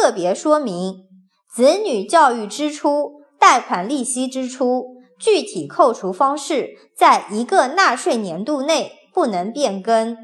特别说明子女教育支出贷款利息支出具体扣除方式在一个纳税年度内不能变更。